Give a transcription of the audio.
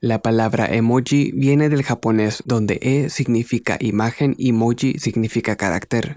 La palabra emoji viene del japonés donde e significa imagen y moji significa carácter.